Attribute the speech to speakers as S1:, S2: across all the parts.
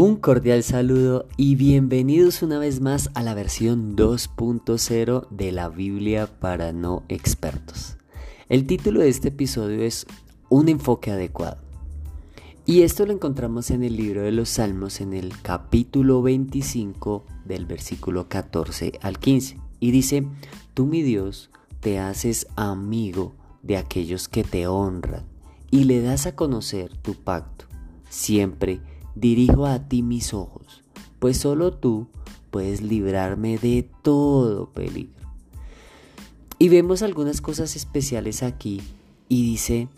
S1: Un cordial saludo y bienvenidos una vez más a la versión 2.0 de la Biblia para no expertos. El título de este episodio es Un enfoque adecuado. Y esto lo encontramos en el libro de los Salmos en el capítulo 25 del versículo 14 al 15. Y dice, tú mi Dios te haces amigo de aquellos que te honran y le das a conocer tu pacto. Siempre dirijo a ti mis ojos, pues solo tú puedes librarme de todo peligro. Y vemos algunas cosas especiales aquí y dice,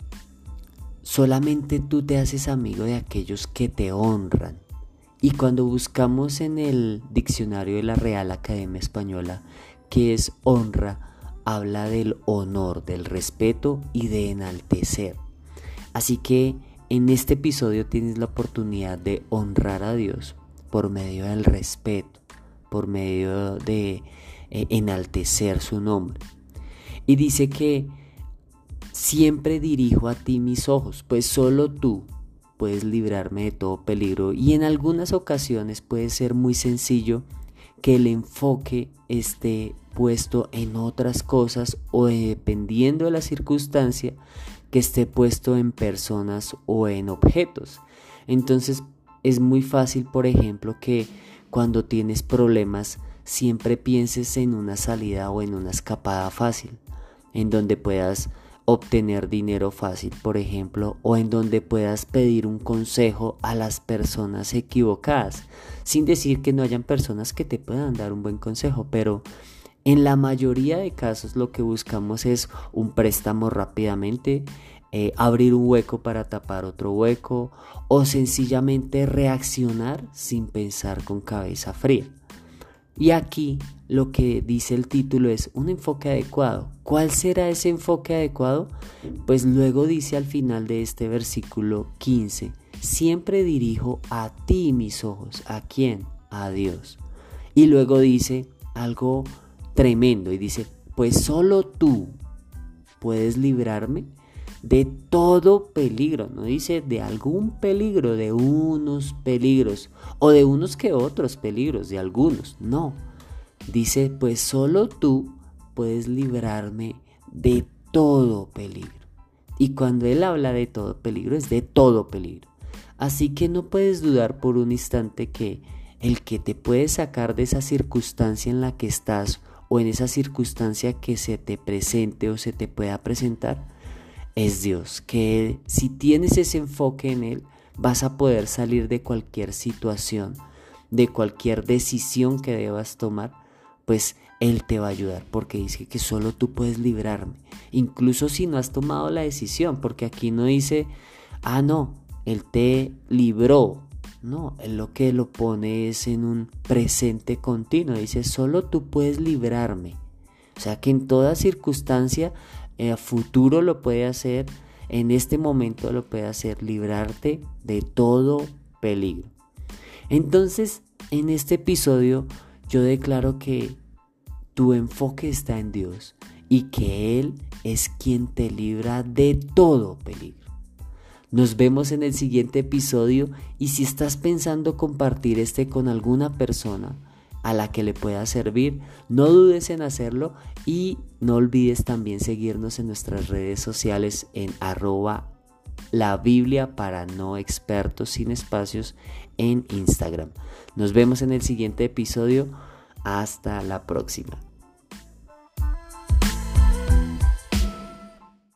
S1: solamente tú te haces amigo de aquellos que te honran. Y cuando buscamos en el diccionario de la Real Academia Española, que es honra, habla del honor, del respeto y de enaltecer. Así que en este episodio tienes la oportunidad de honrar a Dios por medio del respeto, por medio de eh, enaltecer su nombre. Y dice que siempre dirijo a ti mis ojos, pues solo tú puedes librarme de todo peligro. Y en algunas ocasiones puede ser muy sencillo que el enfoque esté puesto en otras cosas o dependiendo de la circunstancia que esté puesto en personas o en objetos. Entonces es muy fácil, por ejemplo, que cuando tienes problemas siempre pienses en una salida o en una escapada fácil, en donde puedas obtener dinero fácil, por ejemplo, o en donde puedas pedir un consejo a las personas equivocadas, sin decir que no hayan personas que te puedan dar un buen consejo, pero en la mayoría de casos lo que buscamos es un préstamo rápidamente, eh, abrir un hueco para tapar otro hueco o sencillamente reaccionar sin pensar con cabeza fría. Y aquí lo que dice el título es un enfoque adecuado. ¿Cuál será ese enfoque adecuado? Pues luego dice al final de este versículo 15, siempre dirijo a ti mis ojos. ¿A quién? A Dios. Y luego dice algo tremendo y dice, pues solo tú puedes librarme de todo peligro, no dice de algún peligro, de unos peligros o de unos que otros peligros, de algunos, no. Dice, pues solo tú puedes librarme de todo peligro. Y cuando él habla de todo peligro, es de todo peligro. Así que no puedes dudar por un instante que el que te puede sacar de esa circunstancia en la que estás o en esa circunstancia que se te presente o se te pueda presentar es Dios. Que si tienes ese enfoque en Él, vas a poder salir de cualquier situación, de cualquier decisión que debas tomar, pues Él te va a ayudar, porque dice que solo tú puedes librarme, incluso si no has tomado la decisión, porque aquí no dice, ah, no, Él te libró, no, él lo que lo pone es en un presente continuo. Dice, solo tú puedes librarme. O sea que en toda circunstancia, a futuro lo puede hacer, en este momento lo puede hacer, librarte de todo peligro. Entonces, en este episodio yo declaro que tu enfoque está en Dios y que Él es quien te libra de todo peligro. Nos vemos en el siguiente episodio y si estás pensando compartir este con alguna persona a la que le pueda servir, no dudes en hacerlo y no olvides también seguirnos en nuestras redes sociales en arroba la Biblia para no expertos sin espacios en Instagram. Nos vemos en el siguiente episodio. Hasta la próxima.